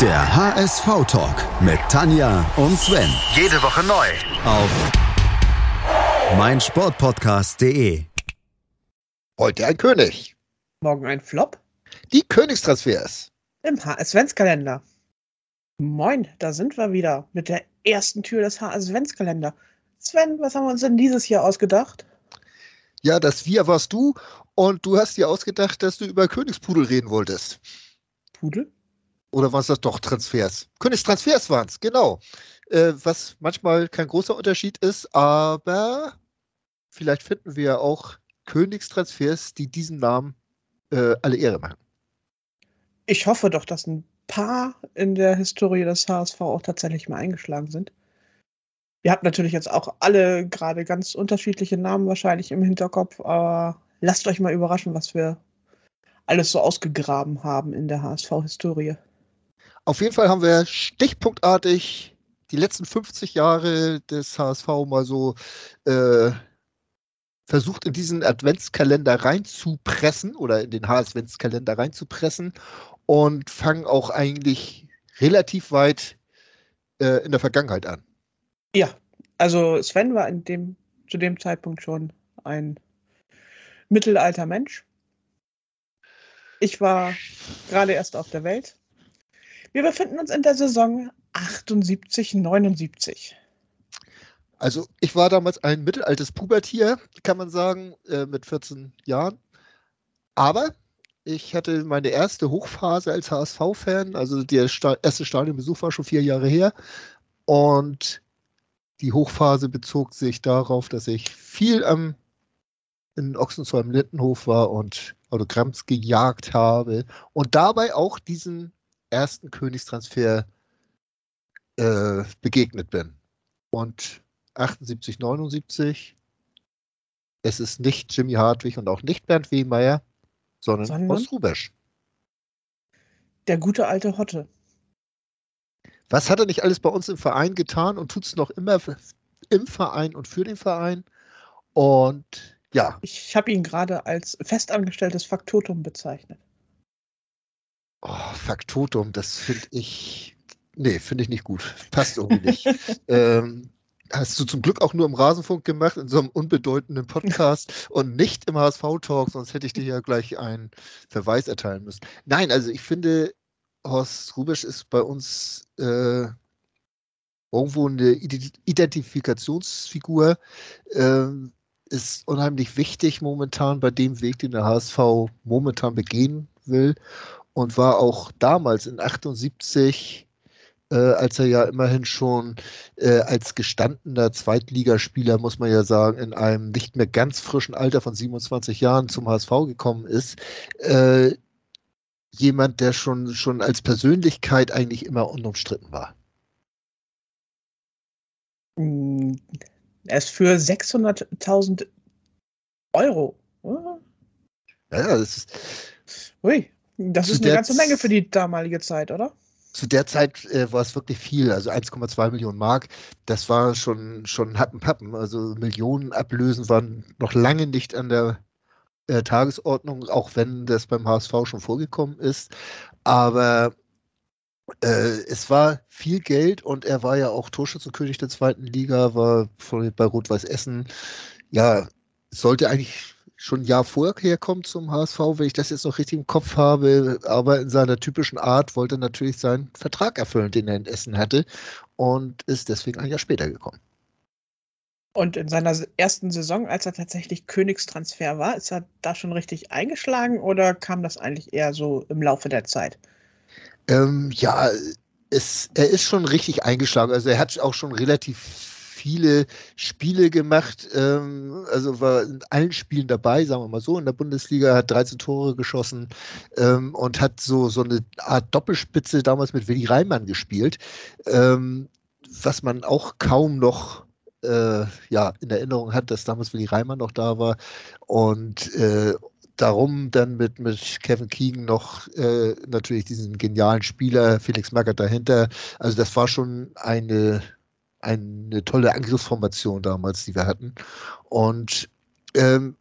Der HSV-Talk mit Tanja und Sven. Jede Woche neu. Auf meinsportpodcast.de. Heute ein König. Morgen ein Flop Die Königstransfers. im HS-Ventskalender. Moin, da sind wir wieder mit der ersten Tür des HS-Ventskalender. Sven, was haben wir uns denn dieses Jahr ausgedacht? Ja, das Wir warst du und du hast dir ausgedacht, dass du über Königspudel reden wolltest. Pudel? Oder waren es das doch Transfers? Königstransfers waren es, genau. Äh, was manchmal kein großer Unterschied ist, aber vielleicht finden wir auch Königstransfers, die diesen Namen äh, alle Ehre machen. Ich hoffe doch, dass ein paar in der Historie des HSV auch tatsächlich mal eingeschlagen sind. Ihr habt natürlich jetzt auch alle gerade ganz unterschiedliche Namen wahrscheinlich im Hinterkopf, aber lasst euch mal überraschen, was wir alles so ausgegraben haben in der HSV-Historie. Auf jeden Fall haben wir stichpunktartig die letzten 50 Jahre des HSV mal so äh, versucht, in diesen Adventskalender reinzupressen oder in den HS-Adventskalender reinzupressen und fangen auch eigentlich relativ weit äh, in der Vergangenheit an. Ja, also Sven war in dem, zu dem Zeitpunkt schon ein mittelalter Mensch. Ich war gerade erst auf der Welt. Wir befinden uns in der Saison 78, 79. Also ich war damals ein mittelaltes Pubertier, kann man sagen, äh, mit 14 Jahren. Aber ich hatte meine erste Hochphase als HSV-Fan. Also der Sta erste Stadionbesuch war schon vier Jahre her. Und die Hochphase bezog sich darauf, dass ich viel am in Ochsenzoll im Lindenhof war und Autogramms gejagt habe und dabei auch diesen ersten Königstransfer äh, begegnet bin. Und 78, 79, es ist nicht Jimmy Hartwig und auch nicht Bernd Wehmeier, sondern, Sondern? Horst Rubesch. Der gute alte Hotte. Was hat er nicht alles bei uns im Verein getan und tut es noch immer im Verein und für den Verein? Und ja, Ich habe ihn gerade als festangestelltes Faktotum bezeichnet. Oh, Faktotum, das finde ich, nee, finde ich nicht gut. Passt irgendwie nicht. ähm, hast du zum Glück auch nur im Rasenfunk gemacht, in so einem unbedeutenden Podcast und nicht im HSV-Talk, sonst hätte ich dir ja gleich einen Verweis erteilen müssen. Nein, also ich finde, Horst Rubisch ist bei uns äh, irgendwo eine Ident- Identifikationsfigur. Ähm, ist unheimlich wichtig momentan bei dem Weg, den der HSV momentan begehen will. Und war auch damals in 78, äh, als er ja immerhin schon äh, als gestandener Zweitligaspieler, muss man ja sagen, in einem nicht mehr ganz frischen Alter von 27 Jahren zum HSV gekommen ist, äh, jemand, der schon, schon als Persönlichkeit eigentlich immer unumstritten war. Mm, Er ist für 600.000 Euro. Ja, das ist, Ui, das Zu ist eine ganze Menge für die damalige Zeit, oder? zu der Zeit äh, war es wirklich viel, also 1,2 Millionen Mark, das war schon, schon Happenpappen. Also Millionen Ablösen waren noch lange nicht an der äh, Tagesordnung, auch wenn das beim HSV schon vorgekommen ist. Aber äh, es war viel Geld und er war ja auch Torschützenkönig der zweiten Liga, war bei Rot-Weiß Essen. Ja, sollte eigentlich schon ein Jahr vorher kommen zum HSV, wenn ich das jetzt noch richtig im Kopf habe. Aber in seiner typischen Art wollte er natürlich seinen Vertrag erfüllen, den er in Essen hatte und ist deswegen ein Jahr später gekommen. Und in seiner ersten Saison, als er tatsächlich Königstransfer war, ist er da schon richtig eingeschlagen oder kam das eigentlich eher so im Laufe der Zeit? Ähm, ja, es, er ist schon richtig eingeschlagen. Also er hat auch schon relativ viele Spiele gemacht. Ähm, also war in allen Spielen dabei, sagen wir mal so. In der Bundesliga hat 13 Tore geschossen ähm, und hat so, so eine Art Doppelspitze damals mit Willi Reimann gespielt, ähm, was man auch kaum noch äh, ja, in Erinnerung hat, dass damals Willi Reimann noch da war. Und äh, darum dann mit, mit Kevin Keegan noch äh, natürlich diesen genialen Spieler, Felix Magath dahinter. Also das war schon eine, eine tolle Angriffsformation damals, die wir hatten. Und ähm,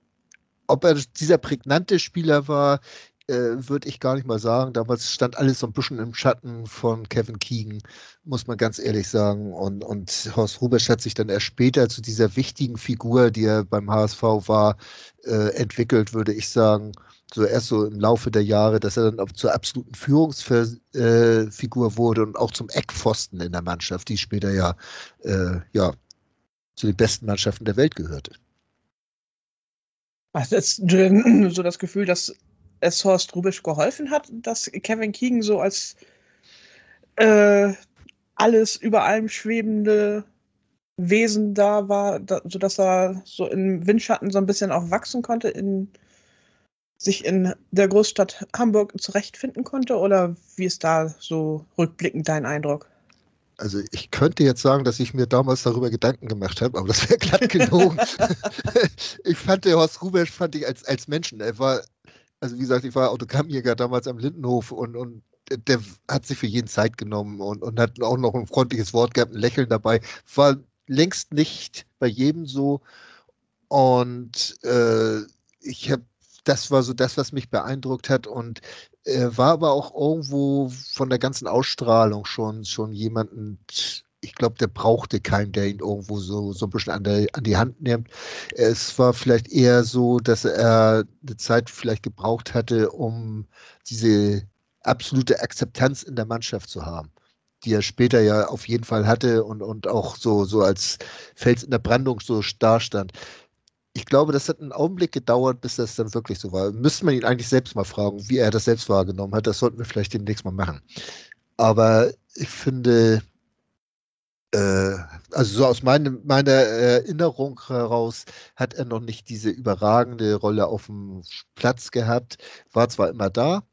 ob er dieser prägnante Spieler war, äh, würde ich gar nicht mal sagen. Damals stand alles so ein bisschen im Schatten von Kevin Keegan, muss man ganz ehrlich sagen. Und, und Horst Rubesch hat sich dann erst später zu dieser wichtigen Figur, die er beim HSV war, äh, entwickelt, würde ich sagen. So erst so im Laufe der Jahre, dass er dann auch zur absoluten Führungsfigur äh, wurde und auch zum Eckpfosten in der Mannschaft, die später ja, äh, ja zu den besten Mannschaften der Welt gehörte. Hast du so das Gefühl, dass es Horst Rubisch geholfen hat, dass Kevin Keegan so als äh, alles über allem schwebende Wesen da war, da, sodass er so im Windschatten so ein bisschen auch wachsen konnte, in, sich in der Großstadt Hamburg zurechtfinden konnte? Oder wie ist da so rückblickend dein Eindruck? Also ich könnte jetzt sagen, dass ich mir damals darüber Gedanken gemacht habe, aber das wäre glatt gelogen. ich fand der Horst Rubesch fand ich als, als Menschen, er war also wie gesagt, ich war Autogrammjäger damals am Lindenhof und, und der hat sich für jeden Zeit genommen und, und hat auch noch ein freundliches Wort gehabt, ein Lächeln dabei. War längst nicht bei jedem so. Und äh, ich habe, das war so das, was mich beeindruckt hat und äh, war aber auch irgendwo von der ganzen Ausstrahlung schon, schon jemanden ich glaube, der brauchte keinen, der ihn irgendwo so, so ein bisschen an, der, an die Hand nimmt. Es war vielleicht eher so, dass er eine Zeit vielleicht gebraucht hatte, um diese absolute Akzeptanz in der Mannschaft zu haben, die er später ja auf jeden Fall hatte und, und auch so, so als Fels in der Brandung so dastand. Ich glaube, das hat einen Augenblick gedauert, bis das dann wirklich so war. Müsste man ihn eigentlich selbst mal fragen, wie er das selbst wahrgenommen hat. Das sollten wir vielleicht demnächst mal machen. Aber ich finde, äh, also so aus meine, meiner Erinnerung heraus hat er noch nicht diese überragende Rolle auf dem Platz gehabt, war zwar immer da,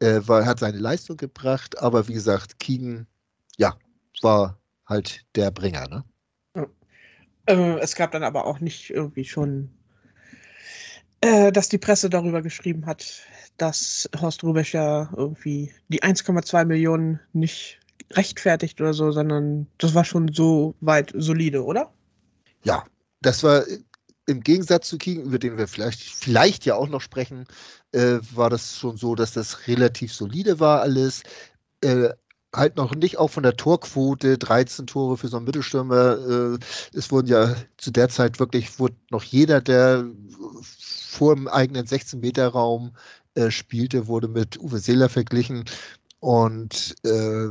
äh, war, hat seine Leistung gebracht, aber wie gesagt, Keegan, ja, war halt der Bringer, ne? Äh, es gab dann aber auch nicht irgendwie schon, äh, dass die Presse darüber geschrieben hat, dass Horst Rubesch ja irgendwie die 1,2 Millionen nicht rechtfertigt oder so, sondern das war schon so weit solide, oder? Ja, das war im Gegensatz zu King, über den wir vielleicht, vielleicht ja auch noch sprechen, äh, war das schon so, dass das relativ solide war alles. Äh, halt noch nicht auch von der Torquote, 13 Tore für so einen Mittelstürmer. Äh, es wurden ja zu der Zeit wirklich, wurde noch jeder, der vor dem eigenen 16-Meter-Raum äh, spielte, wurde mit Uwe Seeler verglichen. Und äh,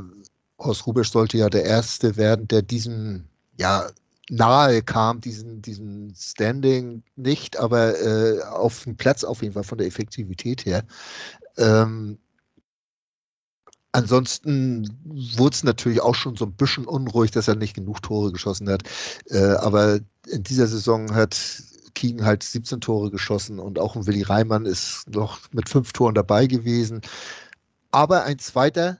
Horst Rubisch sollte ja der Erste werden, der diesem ja, nahe kam, diesen, diesen Standing nicht, aber äh, auf dem Platz auf jeden Fall von der Effektivität her. Ähm, ansonsten wurde es natürlich auch schon so ein bisschen unruhig, dass er nicht genug Tore geschossen hat. Äh, aber in dieser Saison hat Kiegen halt 17 Tore geschossen und auch ein Willi Reimann ist noch mit fünf Toren dabei gewesen. Aber ein zweiter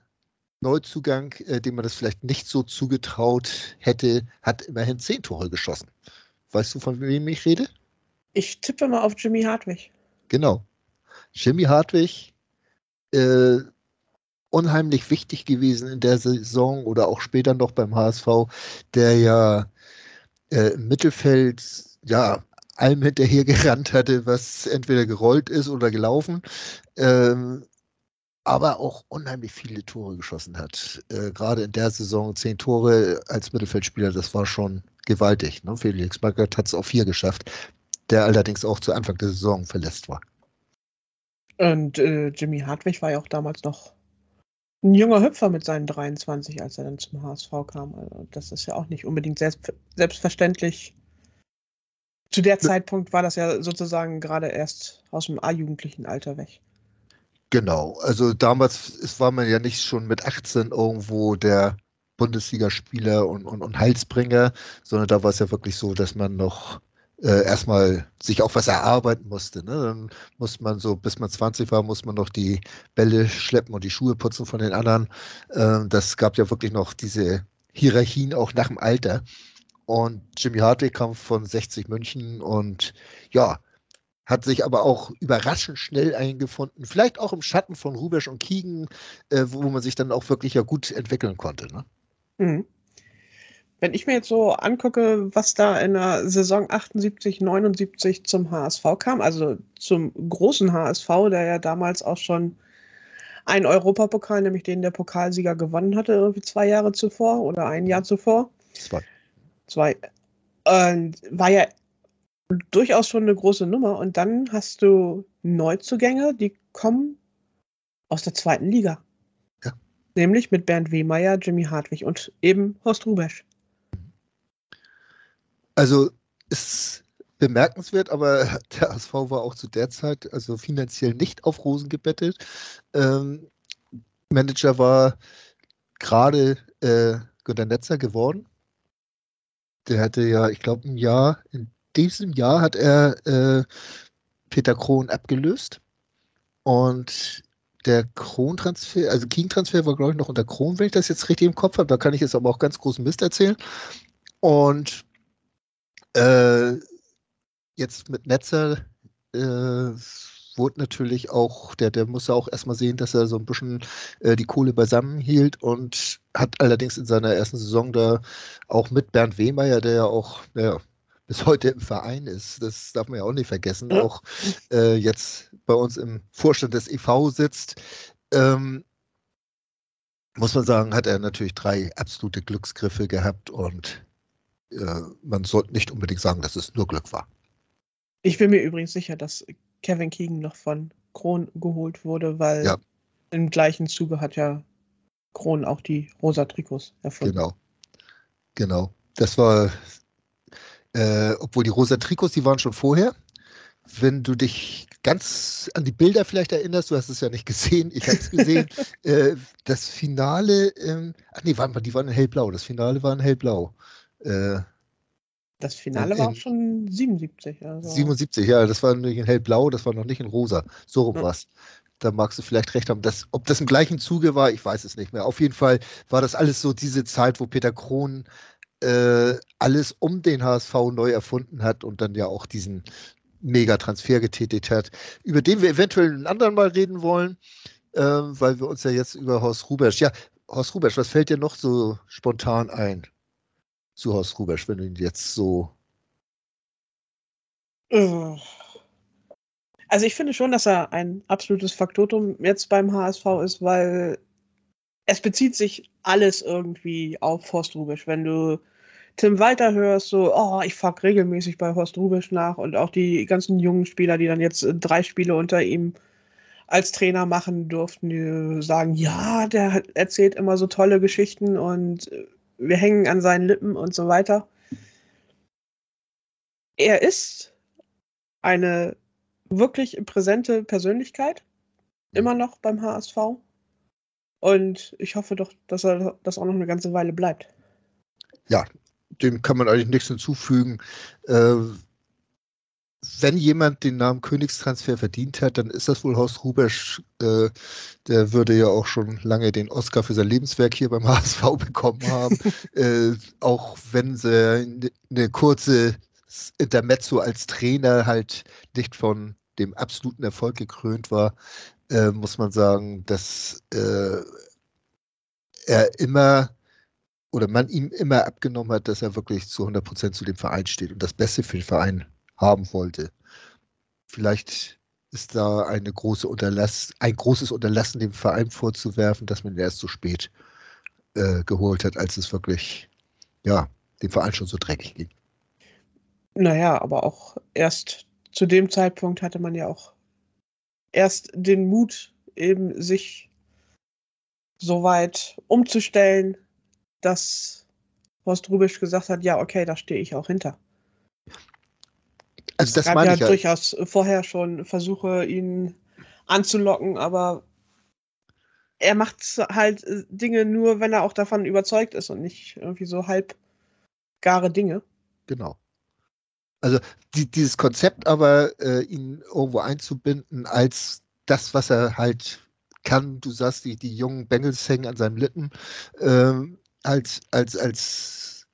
Neuzugang, äh, dem man das vielleicht nicht so zugetraut hätte, hat immerhin zehn Tore geschossen. Weißt du, von wem ich rede? Ich tippe mal auf Jimmy Hartwig. Genau. Jimmy Hartwig, äh, unheimlich wichtig gewesen in der Saison oder auch später noch beim HSV, der ja äh, im Mittelfeld ja allem hinterher gerannt hatte, was entweder gerollt ist oder gelaufen. Ähm, aber auch unheimlich viele Tore geschossen hat. Äh, Gerade in der Saison zehn Tore als Mittelfeldspieler, das war schon gewaltig. Ne? Felix Magath hat es auf vier geschafft, der allerdings auch zu Anfang der Saison verletzt war. Und äh, Jimmy Hartwig war ja auch damals noch ein junger Hüpfer mit seinen 23, als er dann zum HSV kam. Also das ist ja auch nicht unbedingt selbst, selbstverständlich. Zu der Zeitpunkt war das ja sozusagen gerade erst aus dem A-jugendlichen Alter weg. Genau, also damals war man ja nicht schon mit 18 irgendwo der Bundesligaspieler und, und, und Heilsbringer, sondern da war es ja wirklich so, dass man noch äh, erstmal sich auch was erarbeiten musste. Ne? Dann muss man so, bis man 20 war, muss man noch die Bälle schleppen und die Schuhe putzen von den anderen. Ähm, das gab ja wirklich noch diese Hierarchien auch nach dem Alter. Und Jimmy Hartley kam von 60 München und ja, hat sich aber auch überraschend schnell eingefunden, vielleicht auch im Schatten von Rubesch und Kiegen, äh, wo man sich dann auch wirklich ja gut entwickeln konnte. Ne? Mhm. Wenn ich mir jetzt so angucke, was da in der Saison 78, 79 zum HSV kam, also zum großen HSV, der ja damals auch schon einen Europapokal, nämlich den der Pokalsieger gewonnen hatte, irgendwie zwei Jahre zuvor oder ein Jahr zuvor. Zwei. Zwei. Und war ja durchaus schon eine große Nummer. Und dann hast du Neuzugänge, die kommen aus der zweiten Liga. Ja. Nämlich mit Bernd Wehmeier, Jimmy Hartwig und eben Horst Rubesch. Also ist bemerkenswert, aber der HSV war auch zu der Zeit also finanziell nicht auf Rosen gebettet. Ähm, Manager war gerade äh, Günter Netzer geworden. Der hatte ja, ich glaube, ein Jahr, in diesem Jahr hat er äh, Peter Krohn abgelöst. Und der Kron-Transfer, also King-Transfer war, glaube ich, noch unter Kron, wenn ich das jetzt richtig im Kopf habe. Da kann ich jetzt aber auch ganz großen Mist erzählen. Und äh, jetzt mit Netzer äh, wurde natürlich auch, der, der muss ja auch erstmal sehen, dass er so ein bisschen äh, die Kohle beisammen hielt und hat allerdings in seiner ersten Saison da auch mit Bernd Wehmeier, der ja auch, ja, bis heute im Verein ist, das darf man ja auch nicht vergessen, auch äh, jetzt bei uns im Vorstand des EV sitzt, ähm, muss man sagen, hat er natürlich drei absolute Glücksgriffe gehabt und äh, man sollte nicht unbedingt sagen, dass es nur Glück war. Ich bin mir übrigens sicher, dass Kevin Keegan noch von Kron geholt wurde, weil ja. im gleichen Zuge hat ja Kron auch die rosa Trikots erfunden. Genau. Genau. Das war, äh, obwohl die rosa Trikots, die waren schon vorher. Wenn du dich ganz an die Bilder vielleicht erinnerst, du hast es ja nicht gesehen, ich habe es gesehen, äh, das Finale, ähm, ach nee, waren, die waren in hellblau, das Finale war in hellblau. Äh, das Finale war auch schon 77. Also. 77, ja, das war nicht in hellblau, das war noch nicht in rosa. So rum ja. was. Da magst du vielleicht recht haben. Das, ob das im gleichen Zuge war, ich weiß es nicht mehr. Auf jeden Fall war das alles so diese Zeit, wo Peter Krohn äh, alles um den HSV neu erfunden hat und dann ja auch diesen Mega-Transfer getätigt hat, über den wir eventuell ein anderen Mal reden wollen, äh, weil wir uns ja jetzt über Horst Rubesch, ja, Horst Rubesch, was fällt dir noch so spontan ein? Zu Horst Rubesch, wenn du ihn jetzt so. Äh. Also ich finde schon, dass er ein absolutes Faktotum jetzt beim HSV ist, weil es bezieht sich alles irgendwie auf Horst Rubisch. Wenn du Tim Walter hörst, so, oh, ich frage regelmäßig bei Horst Rubisch nach und auch die ganzen jungen Spieler, die dann jetzt drei Spiele unter ihm als Trainer machen durften, die sagen, ja, der erzählt immer so tolle Geschichten und wir hängen an seinen Lippen und so weiter. Er ist eine wirklich präsente Persönlichkeit, immer noch beim HSV. Und ich hoffe doch, dass er das auch noch eine ganze Weile bleibt. Ja, dem kann man eigentlich nichts hinzufügen. Äh, wenn jemand den Namen Königstransfer verdient hat, dann ist das wohl Horst Rubesch. Äh, der würde ja auch schon lange den Oscar für sein Lebenswerk hier beim HSV bekommen haben. äh, auch wenn sie eine kurze Intermezzo als Trainer halt nicht von dem absoluten Erfolg gekrönt war, äh, muss man sagen, dass äh, er immer oder man ihm immer abgenommen hat, dass er wirklich zu 100 Prozent zu dem Verein steht und das Beste für den Verein haben wollte. Vielleicht ist da eine große Unterlass, ein großes Unterlassen dem Verein vorzuwerfen, dass man ihn erst so spät äh, geholt hat, als es wirklich, ja, dem Verein schon so dreckig ging. Naja, aber auch erst zu dem Zeitpunkt hatte man ja auch erst den Mut, eben sich so weit umzustellen, dass Horst Rubisch gesagt hat, ja, okay, da stehe ich auch hinter. Also das meine ja, ich ja durchaus vorher schon Versuche, ihn anzulocken, aber er macht halt äh, Dinge nur, wenn er auch davon überzeugt ist und nicht irgendwie so halbgare Dinge. Genau. Also die, dieses Konzept aber, äh, ihn irgendwo einzubinden als das, was er halt kann, du sagst, die, die jungen Bengels hängen an seinem Lippen, äh, als, als, als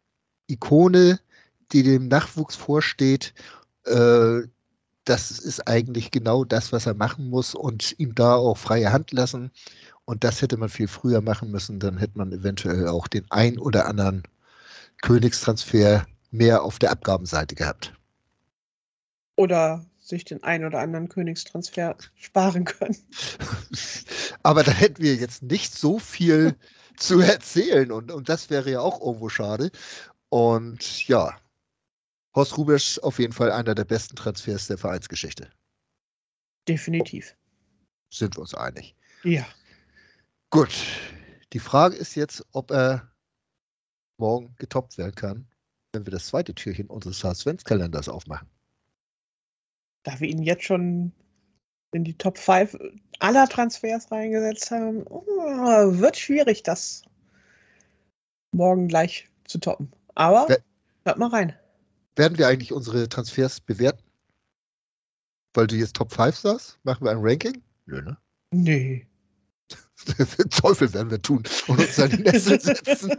Ikone, die dem Nachwuchs vorsteht äh, das ist eigentlich genau das, was er machen muss und ihm da auch freie Hand lassen. Und das hätte man viel früher machen müssen. Dann hätte man eventuell auch den ein oder anderen Königstransfer mehr auf der Abgabenseite gehabt. Oder sich den einen oder anderen Königstransfer sparen können. Aber da hätten wir jetzt nicht so viel zu erzählen und, und das wäre ja auch irgendwo schade. Und ja, Horst Rubisch auf jeden Fall einer der besten Transfers der Vereinsgeschichte. Definitiv. Sind wir uns einig. Ja. Gut. Die Frage ist jetzt, ob er morgen getoppt werden kann, wenn wir das zweite Türchen unseres Adventskalenders aufmachen. Da wir ihn jetzt schon in die Top 5 aller Transfers reingesetzt haben, oh, wird schwierig, das morgen gleich zu toppen. Aber hört mal rein. Werden wir eigentlich unsere Transfers bewerten? Weil du jetzt Top 5 sagst? Machen wir ein Ranking? Nö, ne? Nee. Teufel werden wir tun und uns an die Nässe setzen.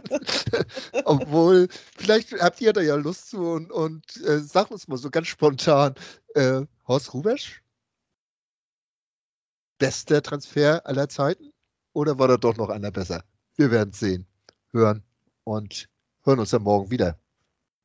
Obwohl, vielleicht habt ihr da ja Lust zu und, und äh, sagt uns mal so ganz spontan, äh, Horst Rubesch? Bester Transfer aller Zeiten? Oder war da doch noch einer besser? Wir werden sehen, hören und hören uns dann morgen wieder